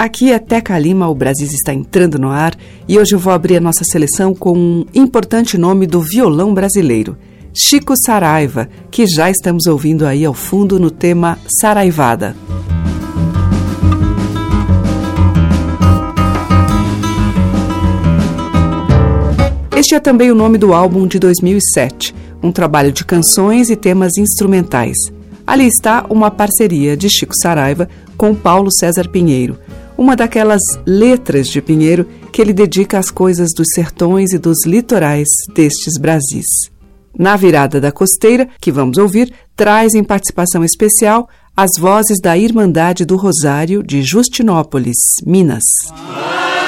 Aqui é Teca Lima, o Brasil está entrando no ar e hoje eu vou abrir a nossa seleção com um importante nome do violão brasileiro, Chico Saraiva, que já estamos ouvindo aí ao fundo no tema Saraivada. Este é também o nome do álbum de 2007, um trabalho de canções e temas instrumentais. Ali está uma parceria de Chico Saraiva com Paulo César Pinheiro, uma daquelas letras de Pinheiro que ele dedica às coisas dos sertões e dos litorais destes Brasis. Na virada da costeira, que vamos ouvir, traz em participação especial as vozes da Irmandade do Rosário de Justinópolis, Minas. Mãe,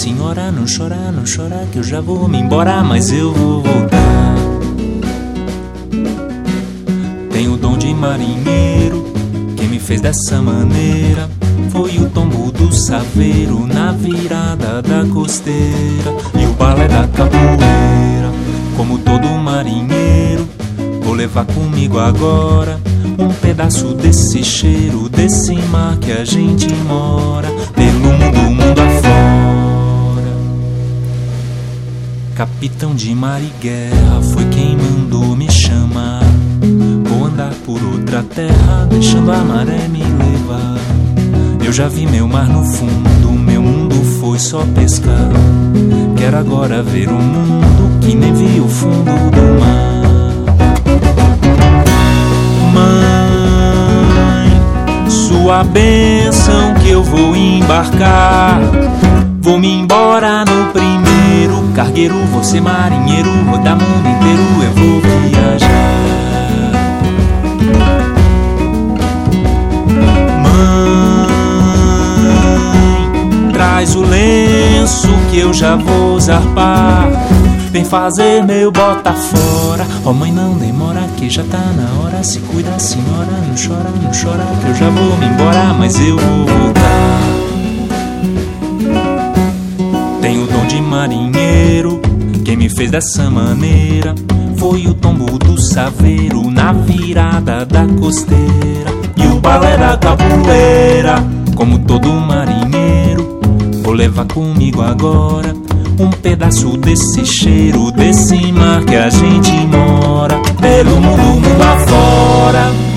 senhora, não chora, não chora, que eu já vou me embora, mas eu vou voltar. Tenho o dom de marinheiro, quem me fez dessa maneira foi o tombo do saveiro na virada da costeira e o balé da capoeira. Como todo marinheiro, vou levar comigo agora um pedaço desse cheiro, desse mar que a gente mora, pelo mundo, mundo afora. Capitão de mar e guerra foi quem mandou me chamar. Vou andar por outra terra, deixando a maré me levar. Eu já vi meu mar no fundo, meu mundo foi só pescar. Quero agora ver o um mundo que nem vi o fundo do mar. sua bênção que eu vou embarcar. Vou me embora no primeiro cargueiro, você marinheiro, rodar mundo inteiro, eu vou viajar. Mãe, traz o lenço que eu já vou zarpar. Vem fazer meu bota fora. Ó oh, mãe, não demora que já tá na hora. Se cuida, senhora, não chora, não chora, que eu já vou me embora, mas eu vou voltar. De marinheiro, quem me fez dessa maneira foi o tombo do saveiro na virada da costeira e o balé da capoeira. Como todo marinheiro, vou levar comigo agora um pedaço desse cheiro, desse mar que a gente mora, pelo mundo, mundo afora.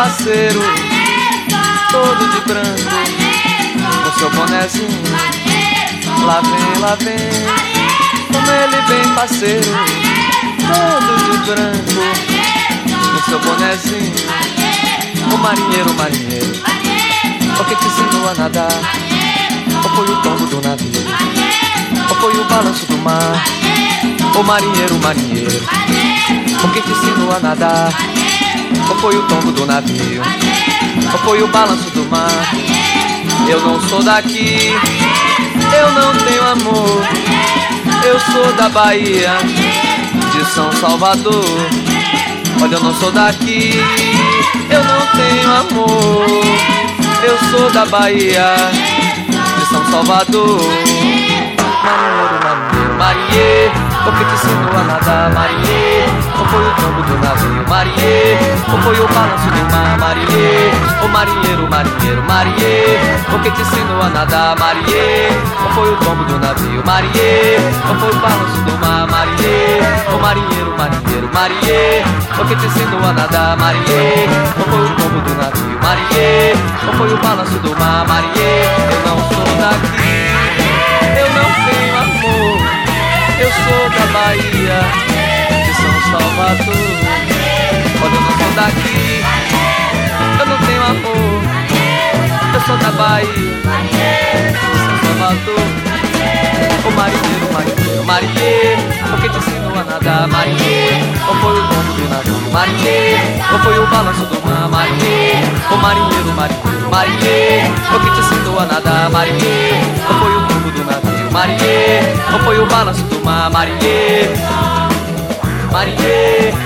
Parceiro, todo de branco, com seu bonezinho. Lá vem, lá vem, como ele vem parceiro, todo de branco, com seu bonezinho. O marinheiro, o marinheiro, o que te ensinou a nadar? Ou foi o tombo do navio? Ou foi o balanço do mar? O marinheiro, o marinheiro, o que te ensinou a nadar? Ou foi o tombo do navio? Ou foi o balanço do mar? Eu não sou daqui, eu não tenho amor. Eu sou da Bahia, de São Salvador. Olha, eu não sou daqui, eu não tenho amor. Eu sou da Bahia, de São Salvador. Marinheiro, marinheiro, marinheiro. O que te ensinou a nadar, Marinê? Ou foi o tombo do navio, Marinê? Ou foi o balanço do mar, Marinê? O marinheiro, marinheiro, Marinê? O que te ensinou a nadar, Marinê? Ou foi o tombo do navio, Marinê? Ou foi o balanço do mar, Marinê? O marinheiro, marinheiro, Marinê? O que te ensinou a nadar, Marinê? Ou foi o tombo do navio, Marinê? Ou foi o balanço do mar, Marinê? Eu não sou daqui, eu não tenho amor. Eu sou da Bahia, Salvador. Olha, eu não sou daqui, eu não tenho amor. Eu sou da Bahia, de São Salvador. O marinheiro, marinheiro, marinheiro, porque te ensinou a nadar, marinheiro. Ou foi o dono do navio, marinheiro. Ou foi o balanço do mar, marinheiro. O marinheiro, marinheiro, marinheiro, porque te ensinou a nadar, marinheiro. Ou foi o dono do navio, marinheiro. Ou foi o balanço do mar, marinheiro. Marinheiro,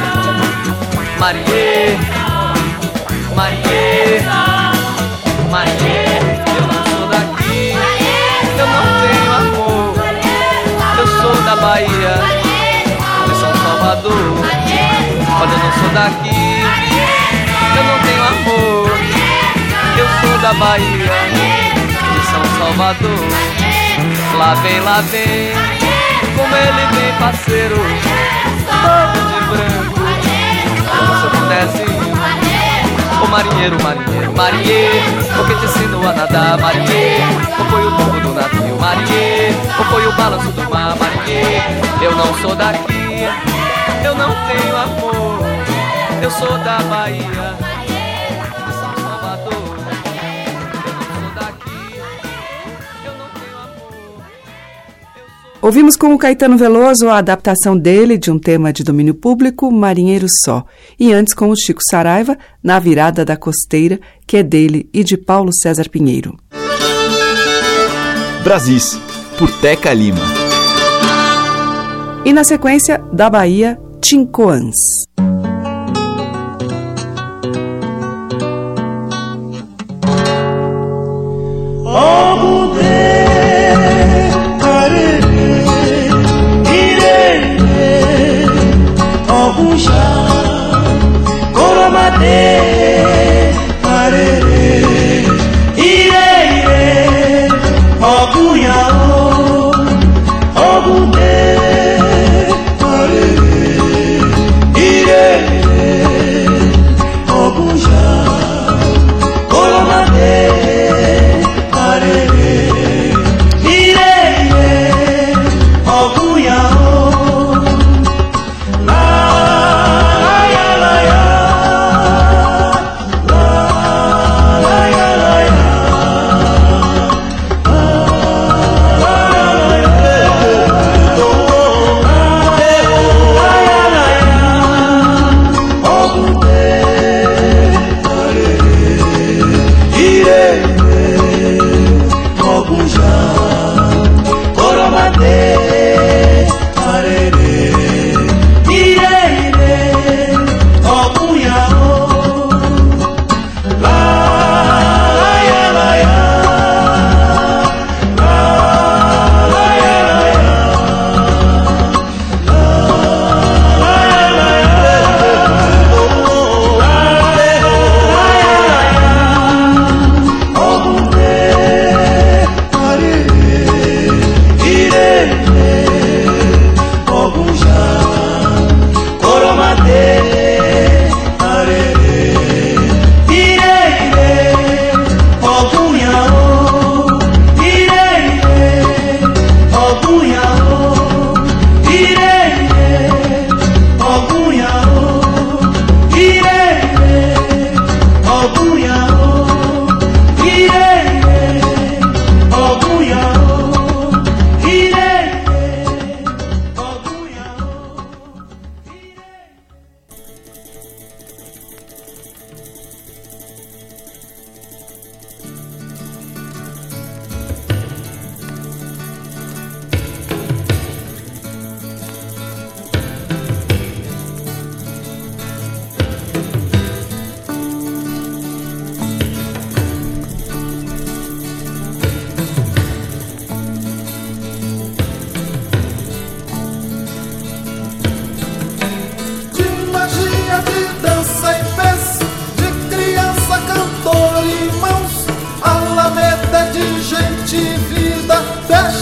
marinheiro, marinheiro, marinheiro. Eu não sou daqui, eu não tenho amor. Eu sou da Bahia, de São Salvador. Olha, eu não sou daqui, eu não tenho amor. Eu sou da Bahia, de São Salvador. Lá vem, lá vem, como ele vem, parceiro. Todo de branco, com seu bonezinho. O marinheiro, marinheiro, marinheiro, o que te ensinou a nadar, marinheiro? Ou foi o tombo do navio, marinheiro? Ou foi o balanço do mar, marinheiro? Eu não sou daqui, eu não tenho amor. Eu sou da Bahia, Ouvimos com o Caetano Veloso a adaptação dele de um tema de domínio público, Marinheiro Só, e antes com o Chico Saraiva, Na Virada da Costeira, que é dele e de Paulo César Pinheiro. Brasis, por Teca Lima. E na sequência, da Bahia, Tincoãs. Ay, Coromandel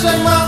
semana.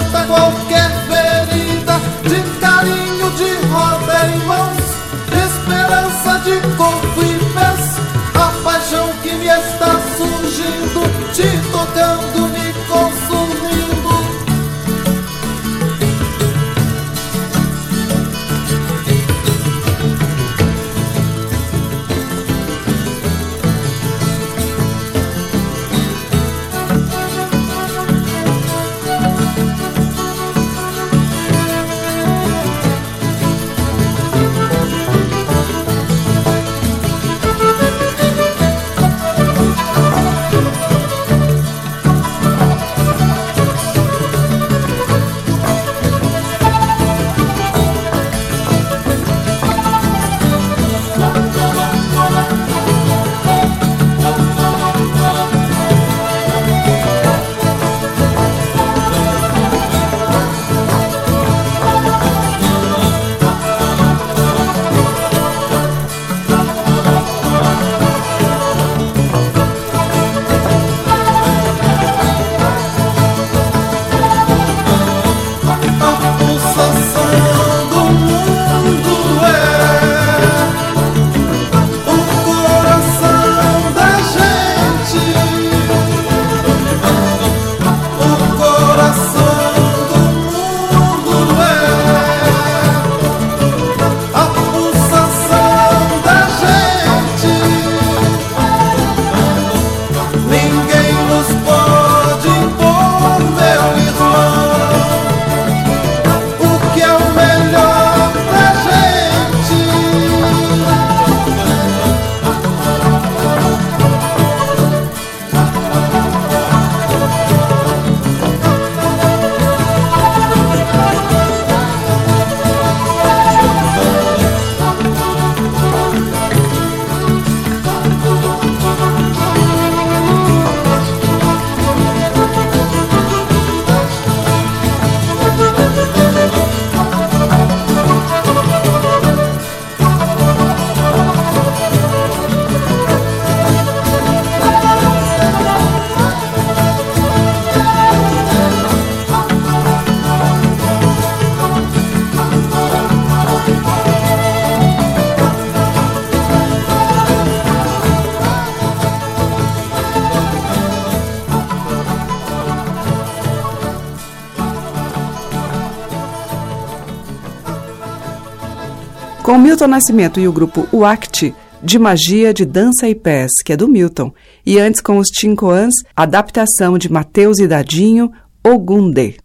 Milton Nascimento e o grupo UACT, de Magia de Dança e Pés, que é do Milton, e antes com os Tincoãs, adaptação de Mateus e Dadinho, Ogunde.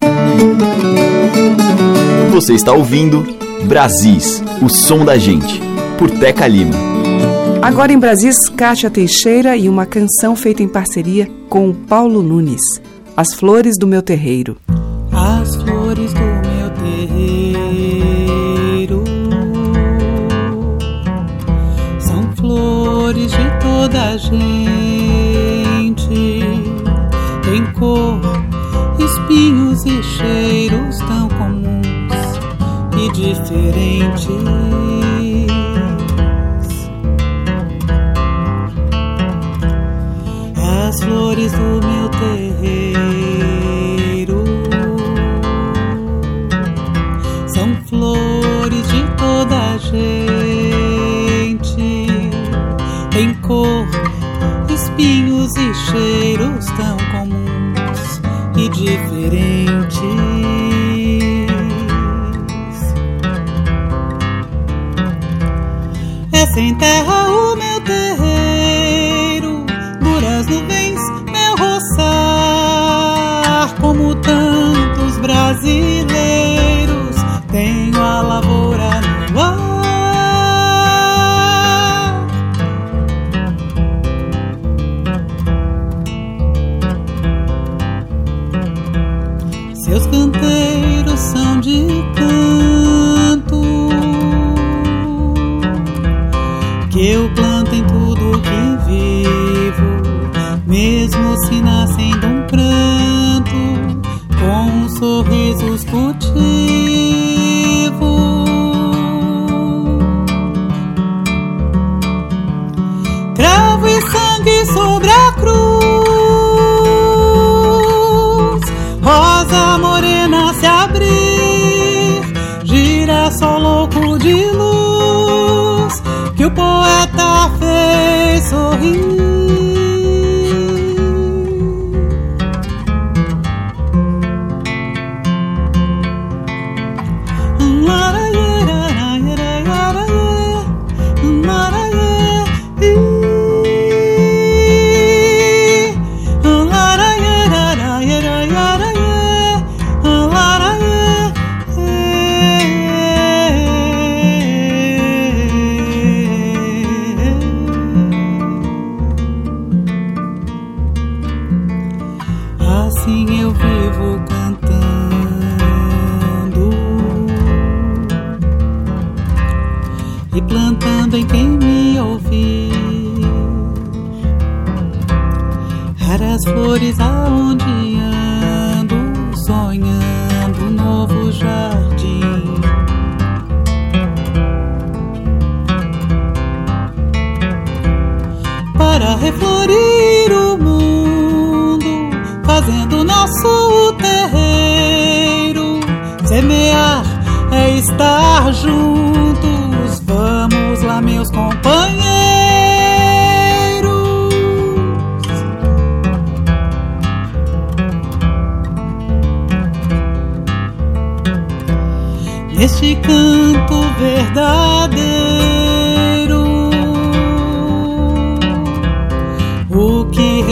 Você está ouvindo Brasis, o som da gente, por Teca Lima. Agora em Brasis, Kátia Teixeira e uma canção feita em parceria com Paulo Nunes, As Flores do Meu Terreiro. Toda a gente, tem cor, espinhos e cheiros tão comuns e diferentes. As flores do meu terreiro cheiros tão comuns e diferentes. É sem terra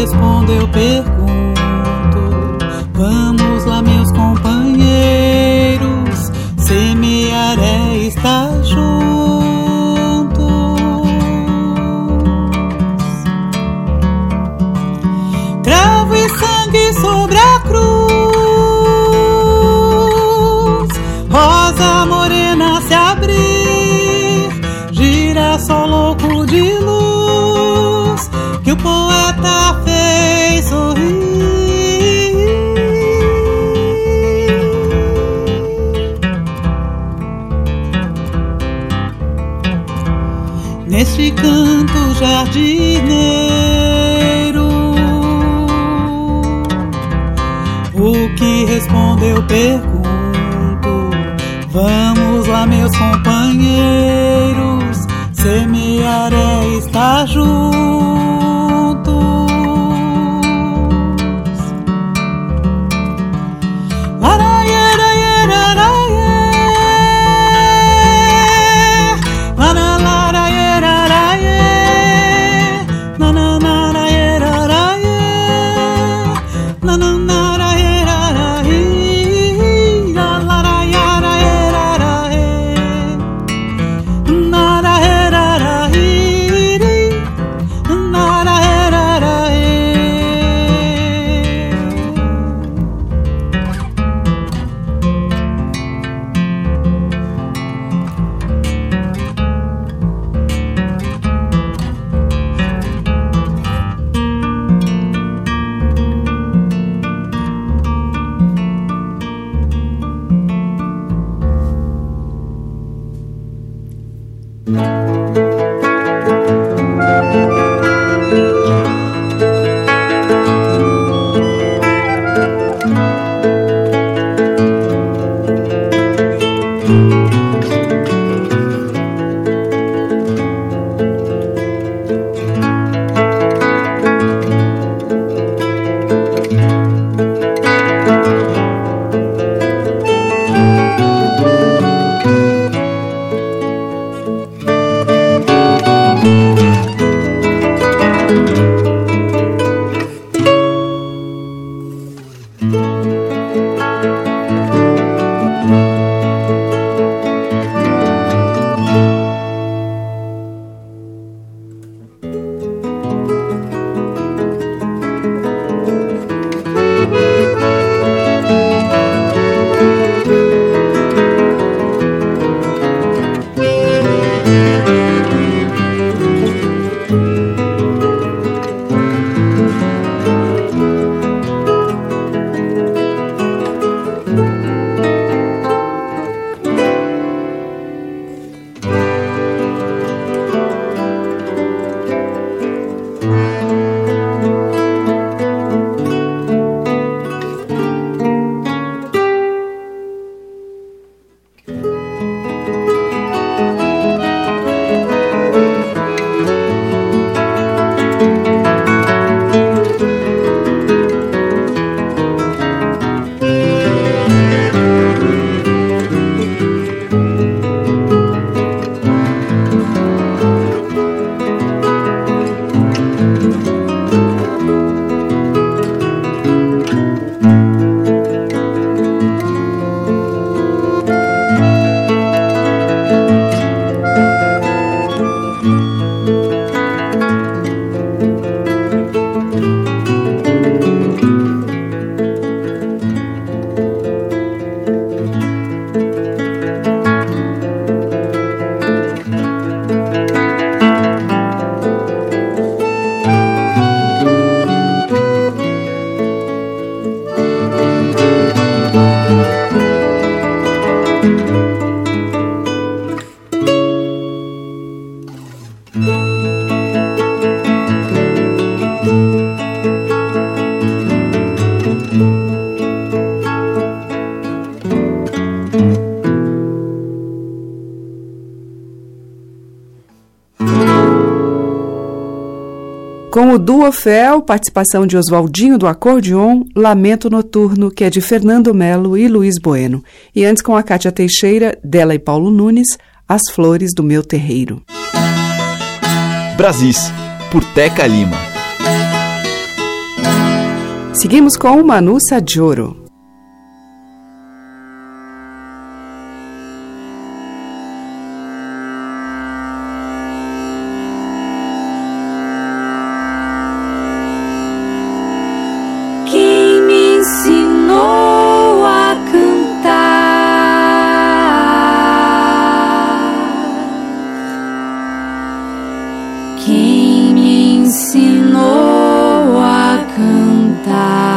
que respondo eu pergunto. Vamos jardineiro, o que respondo eu pergunto. Vamos lá, meus companheiros, Com o duo Fel, participação de Oswaldinho do acordeon, Lamento Noturno, que é de Fernando Melo e Luiz Bueno. E antes com a Cátia Teixeira, dela e Paulo Nunes, As Flores do Meu Terreiro. Brasis, por Teca Lima. Seguimos com Manu quem me ensinou a cantar.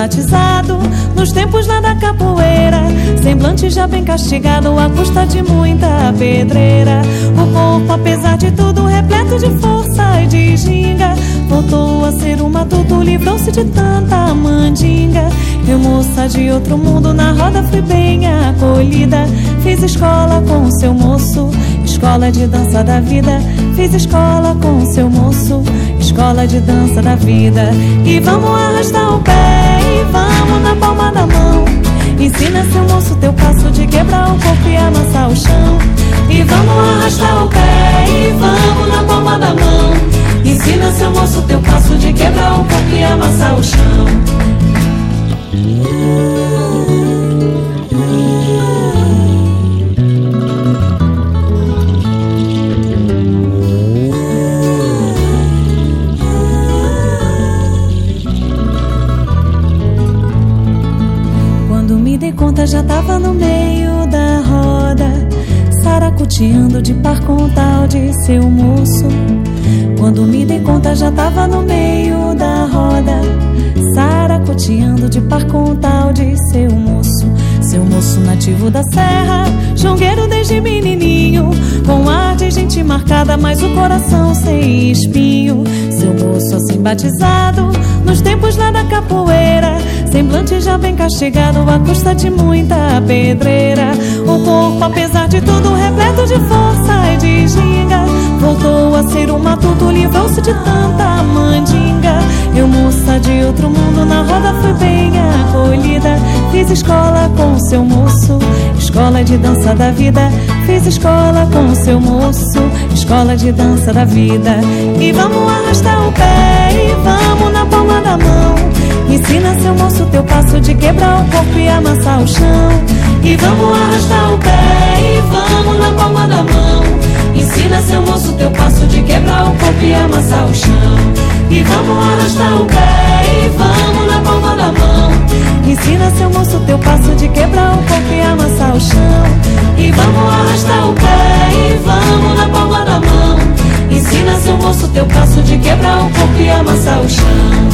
batizado, nos tempos lá da capoeira, semblante já bem castigado, à custa de muita pedreira. O corpo, apesar de tudo, repleto de força e de ginga, voltou a ser um matuto, livrou-se de tanta mandinga. Eu, moça de outro mundo, na roda fui bem acolhida, fiz escola com seu moço escola de dança da vida. Fiz escola com seu moço, escola de dança da vida. E vamos arrastar o pé e vamos na palma da mão. Ensina seu moço teu passo de quebrar o corpo e amassar o chão. E vamos arrastar o pé e vamos na palma da mão. Ensina seu moço teu passo de quebrar o corpo e amassar o chão. Conta já tava no meio da roda, saracuteando de par com tal de seu moço. Quando me dei conta já tava no meio da roda, saracuteando de par com tal de seu moço. Seu moço nativo da serra, jongueiro desde menininho, com ar de gente marcada, mas o coração sem espinho. Seu moço assim batizado, nos tempos lá da capoeira, semblante já bem castigado, à custa de muita pedreira. O corpo, apesar de tudo, repleto de força e de ginga, voltou a ser um matuto, livrou-se de tanta mandinga. Eu, moça de outro mundo, na roda fui bem acolhida, fiz escola com seu moço, escola de dança da vida. Fiz escola com seu moço, escola de dança da vida. E vamos arrastar o pé e vamos na palma da mão. Ensina seu moço teu passo de quebrar o corpo e amassar o chão. E vamos arrastar o pé e vamos na palma da mão. Ensina seu moço teu passo de quebrar o corpo e amassar o chão. E vamos arrastar o pé e vamos na palma da mão. Ensina seu moço teu passo de quebrar o corpo e amassar o chão. E vamos arrastar o pé e vamos na palma da mão. Ensina seu moço teu passo de quebrar o corpo e amassar o chão.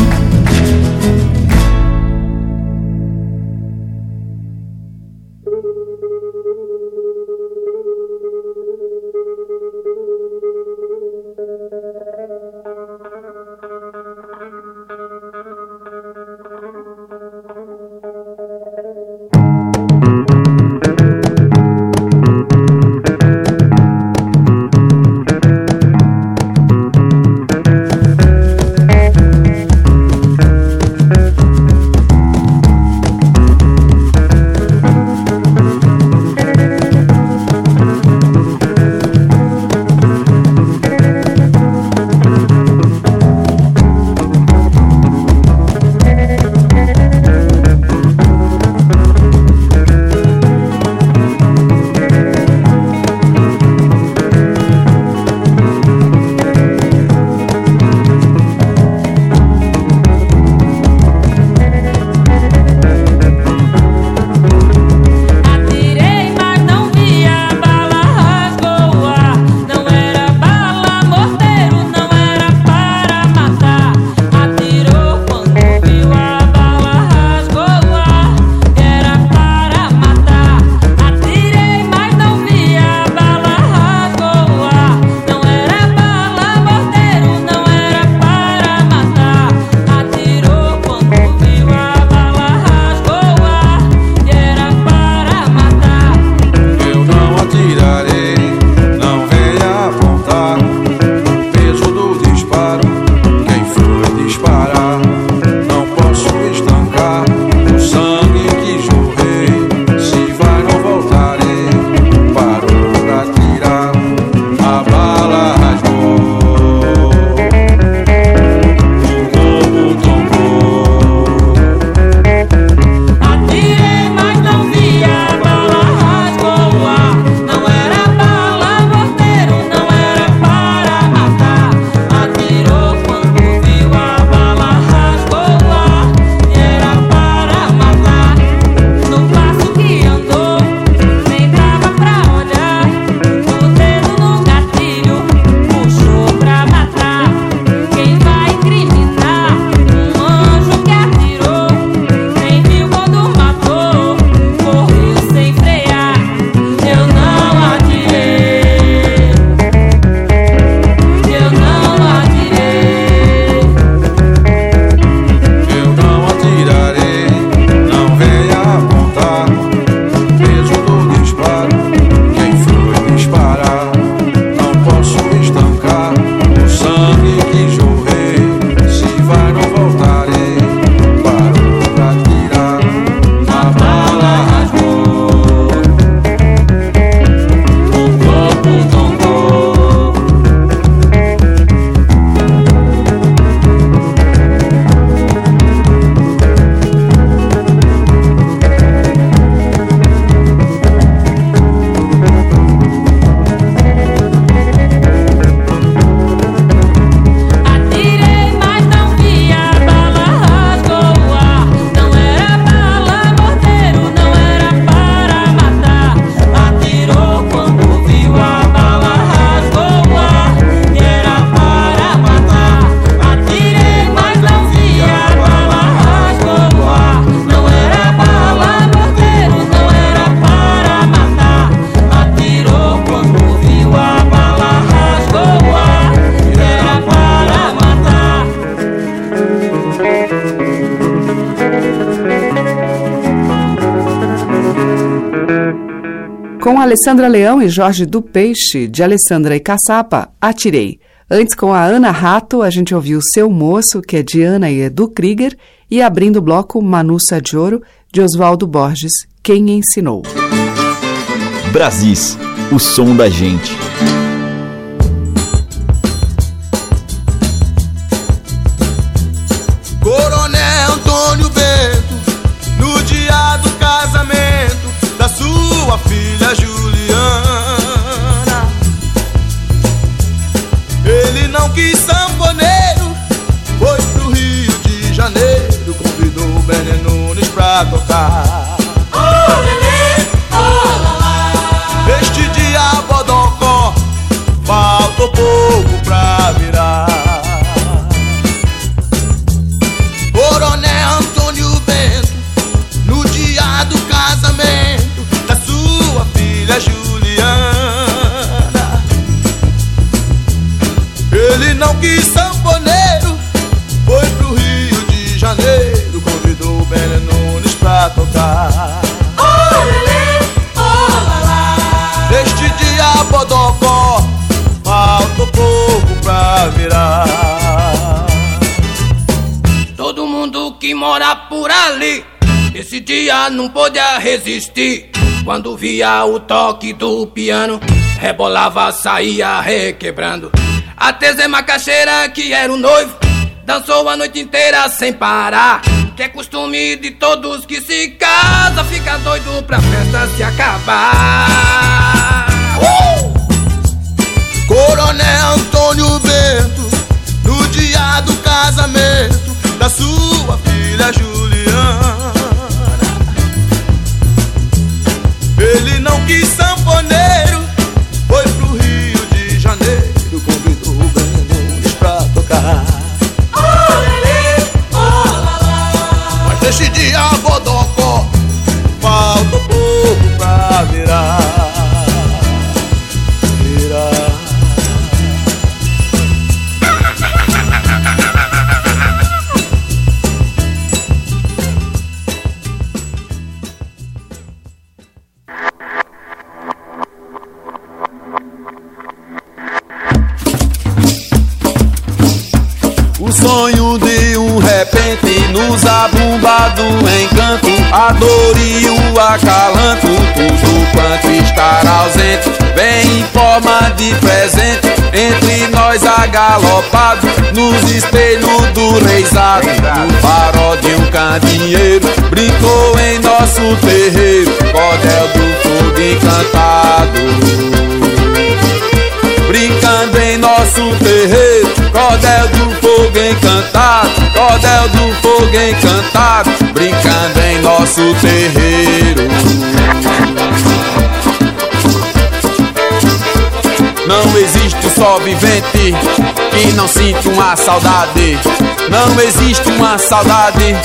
Alessandra Leão e Jorge do Peixe, de Alessandra e Caçapa, Atirei. Antes, com a Ana Rato, a gente ouviu Seu Moço, que é de Ana e Edu Krieger, e abrindo o bloco Manuça de Ouro, de Oswaldo Borges, Quem Ensinou. Brasis, o som da gente. Dia não podia resistir. Quando via o toque do piano, rebolava, saía requebrando. Até Zé Macaxeira, que era o noivo, dançou a noite inteira sem parar. Que é costume de todos que se casa, fica doido pra festa se acabar. Uh! Coronel Antônio Bento, no dia do casamento da sua filha Juliana. Ele O sonho de um repente nos abumba do encanto, a dor e o acalanto, tudo quanto estar ausente, vem em forma de presente, entre nós agalopado, nos espelhos do reizado, o farol de um candeeiro, brincou em nosso terreiro, cordel do fogo encantado. Brincando em nosso terreiro. Cordel do fogo encantado, cordel do fogo encantado, brincando em nosso terreiro. Não existe um só vivente que não sinta uma saudade. Não existe uma saudade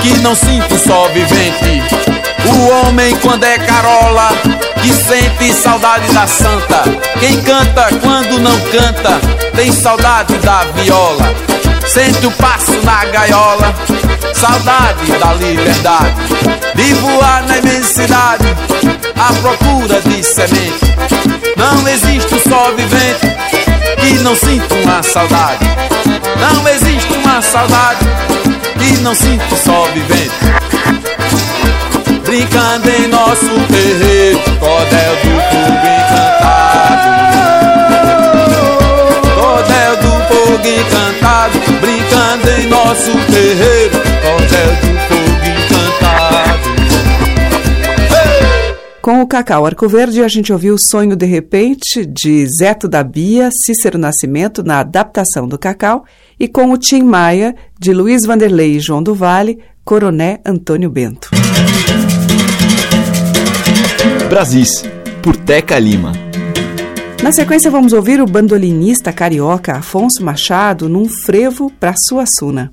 que não sinta um só vivente. O homem quando é carola que sente saudade da santa. Quem canta quando não canta tem saudade da viola. Sente o passo na gaiola, saudade da liberdade. De voar na imensidade, à procura de semente. Não existe um só vivente que não sinta uma saudade. Não existe uma saudade que não sinta só vivente brincando em nosso terreiro, cordel do fogo encantado. Cordel do fogo encantado, brincando em nosso terreiro, cordel do fogo encantado. Com o Cacau Arco Verde, a gente ouviu o Sonho de Repente, de Zeto da Bia, Cícero Nascimento, na adaptação do Cacau, e com o Tim Maia, de Luiz Vanderlei e João do Vale, Coroné Antônio Bento. Brasis, por Teca Lima. Na sequência, vamos ouvir o bandolinista carioca Afonso Machado num frevo para Suassuna.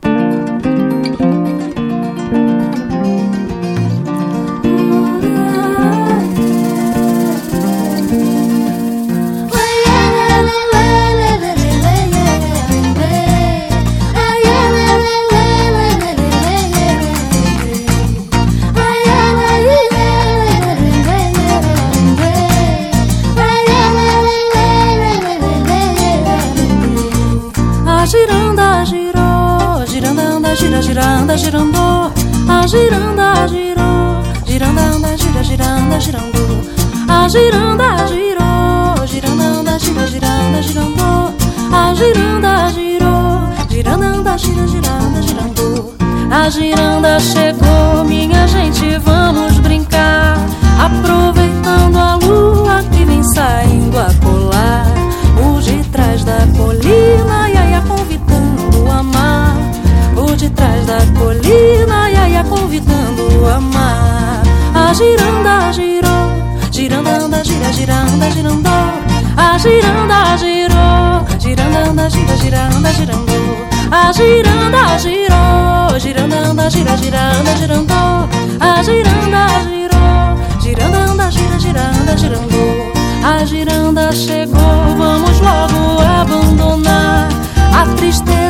A giranda girou, giranda anda, gira, giranda, girandô. A giranda girou, giranda anda, gira, giranda, girandô. A giranda chegou, vamos logo abandonar a tristeza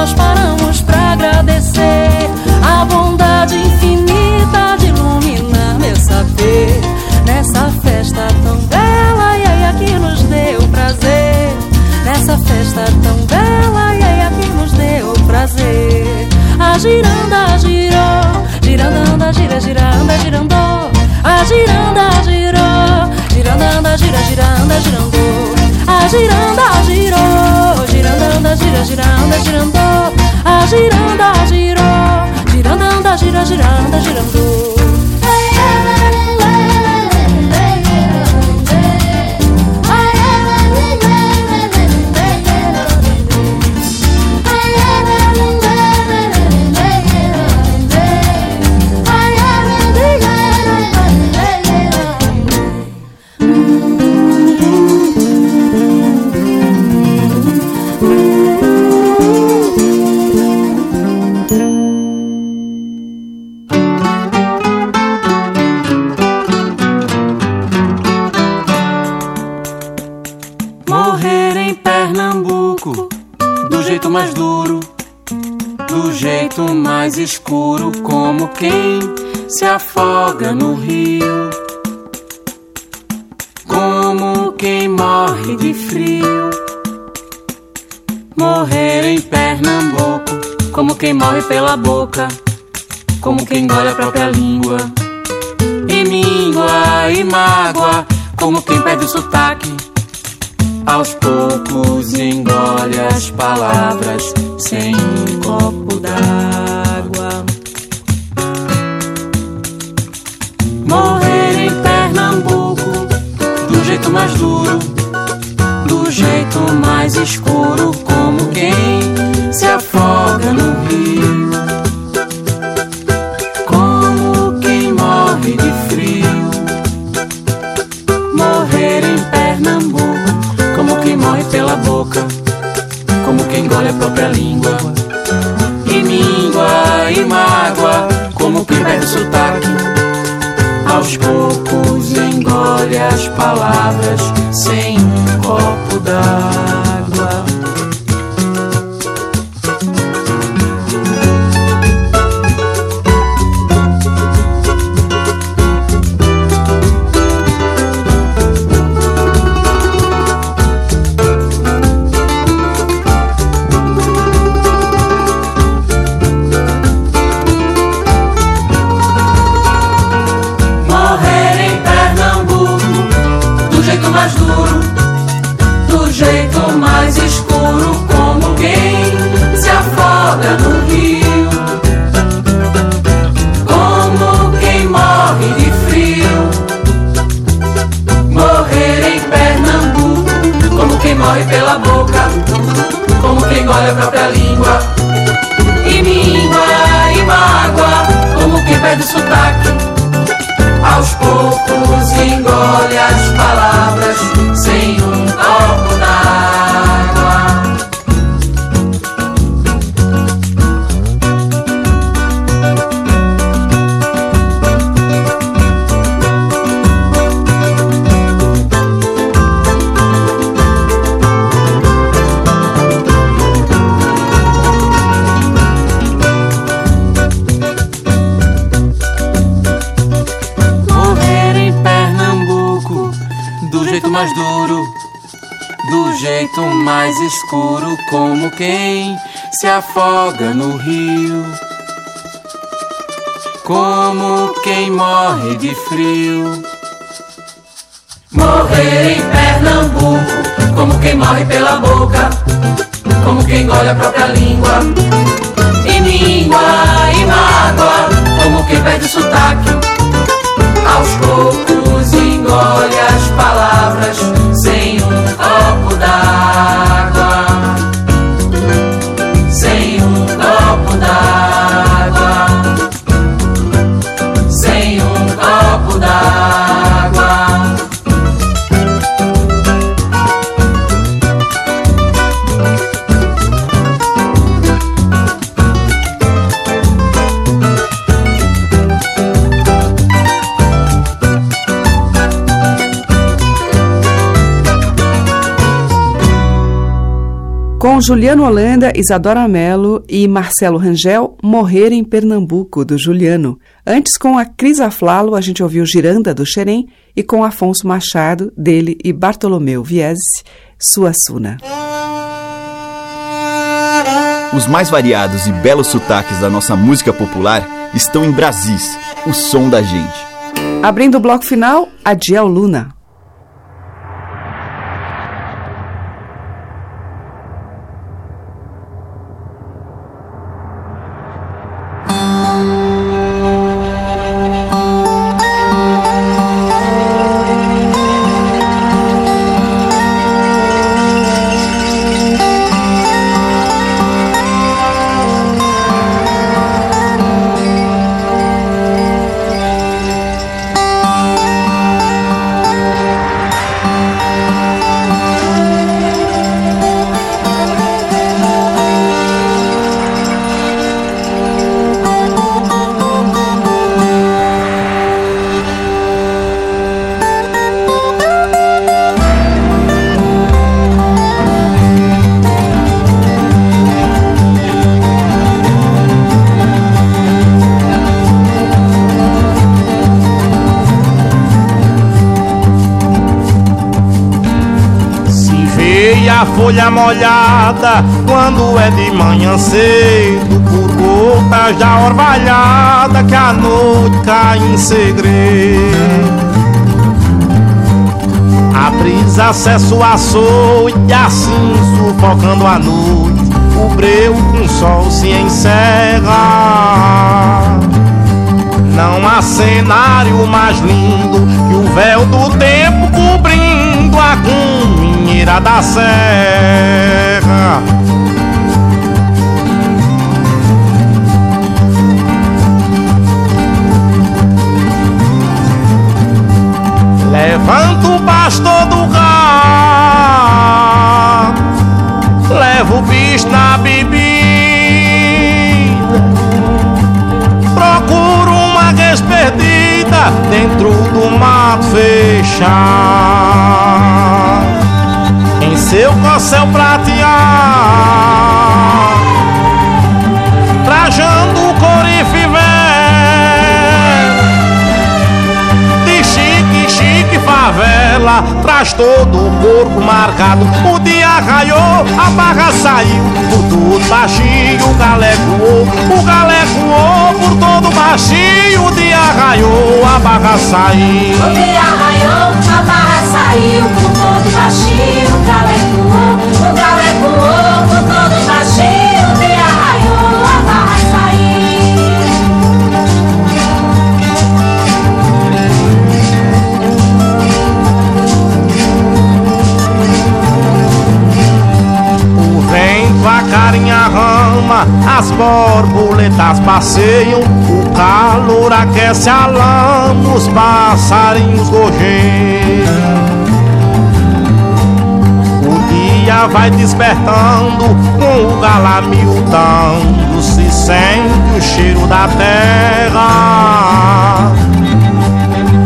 nós paramos pra agradecer a bondade infinita de iluminar meu saber nessa festa tão bela e aí que nos deu prazer. Nessa festa tão bela e aí que nos deu prazer. A giranda girou, giranda anda, gira, giranda, girandô. A giranda girou, giranda anda, gira, giranda, girandô. A giranda girou, giranda anda, gira, giranda, girandô. A giranda girou, giranda anda, gira, giranda, girandô. Se afoga no rio, como quem morre de frio. Morrer em Pernambuco, como quem morre pela boca, como quem engole a própria língua, e míngua e mágoa, como quem perde o sotaque aos poucos engole as palavras sem um copo d'água. Jeito mais duro, do jeito mais escuro, como quem se afoga no rio. Como quem morre de frio. Morrer em Pernambuco como quem morre pela boca, como quem engole a própria língua, e míngua e mágoa, como quem perde o sotaque. Aos poucos engole as palavras sem um copo d'água. Como quem se afoga no rio, como quem morre de frio. Morrer em Pernambuco, como quem morre pela boca, como quem engole a própria língua. E míngua e mágoa, como quem perde o sotaque. Aos poucos engole as palavras sem um Com Juliano Holanda, Isadora Mello e Marcelo Rangel, Morrer em Pernambuco, do Juliano. Antes, com a Cris Aflalo, a gente ouviu Giranda, do Xerém, e com Afonso Machado, dele e Bartolomeu Viese, Suassuna. Os mais variados e belos sotaques da nossa música popular estão em Brasis, o som da gente. Abrindo o bloco final, Adiel Luna. A folha molhada quando é de manhã cedo, por gotas da orvalhada que a noite cai em segredo. A brisa acessa o açoite assim sufocando a noite, o breu com o sol se encerra. Não há cenário mais lindo que o véu do tempo cobrindo a cunheira da serra. Levanta o pastor do gado, leva o bicho na bebida. Procura uma res perdida dentro do mato fechado. Seu corcel prateado, trajando o corife velho. De chique, chique favela, traz todo o corpo marcado. O dia raiou, a barra saiu, por tudo baixinho, o galé voou. O galé voou por todo baixinho, o dia raiou, a barra saiu. O dia raiou, a barra saiu com todo baixinho, o galo é voou, o galo é voou com todo baixinho, te arraiou, a barra saiu. O vento a a rama, as borboletas passeiam, o calor aquece a lama, os passarinhos gorjeiam vai despertando, com o gala miudando, se sente o cheiro da terra.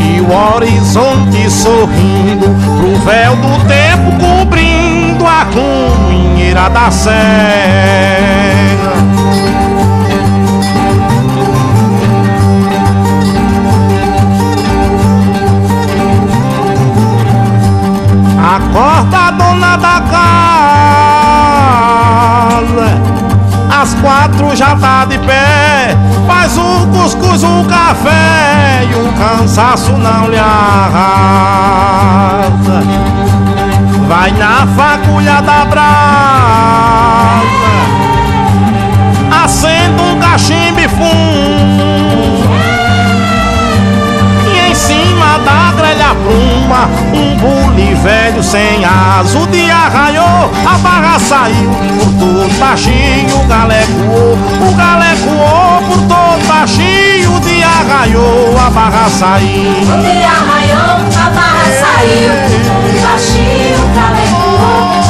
E o horizonte sorrindo, pro véu do tempo cobrindo a cunheira da serra. Acorda, dona da quatro já tá de pé. Faz um cuscuz, um café e o cansaço não lhe arrasa. Vai na fagulha da brasa. Acenda um cachimbo e fumo. Da grelha pluma Um bule velho sem asa. O dia raiou, a barra saiu Por todo baixinho o galé voou O galé voou por todo baixinho O dia raiou, a barra saiu. O dia raiou, a barra saiu Por todo baixinho o galé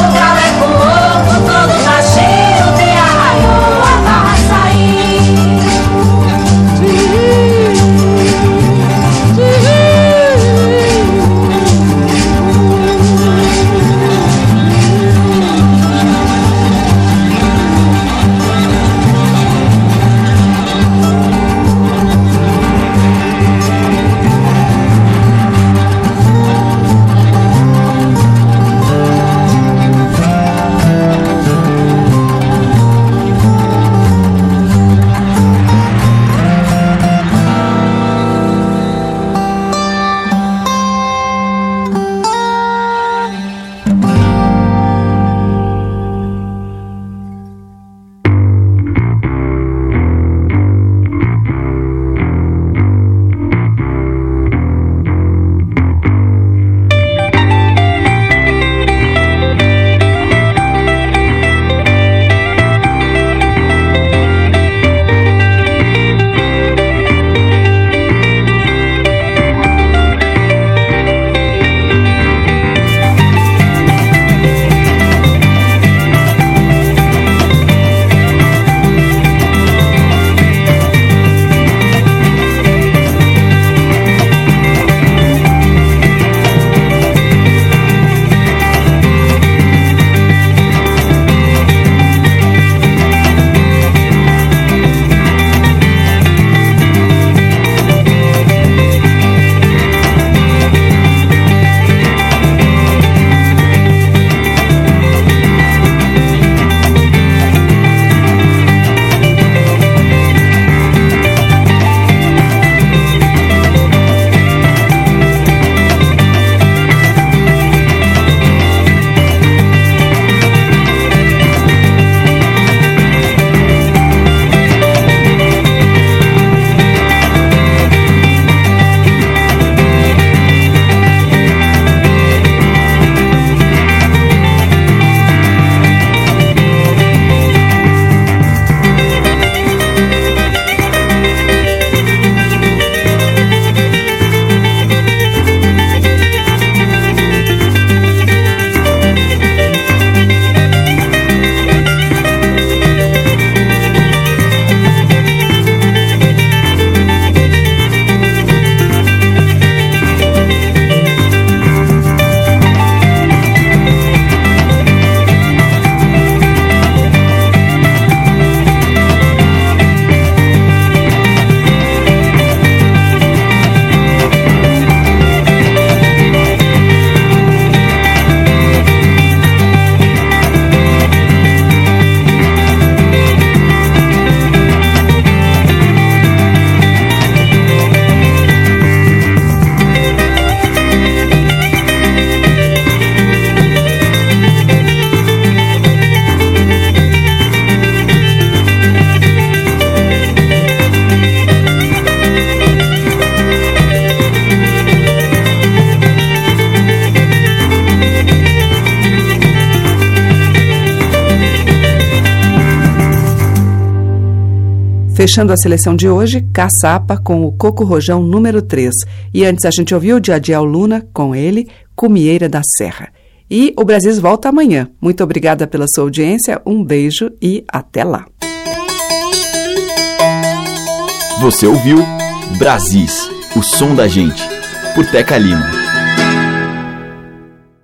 Fechando a seleção de hoje, Caçapa com o Coco Rojão número 3. E antes a gente ouviu de Adiel Luna com ele, Cumieira da Serra. E o Brasil volta amanhã. Muito obrigada pela sua audiência, um beijo e até lá. Você ouviu Brasis, o som da gente, por Teca Lima.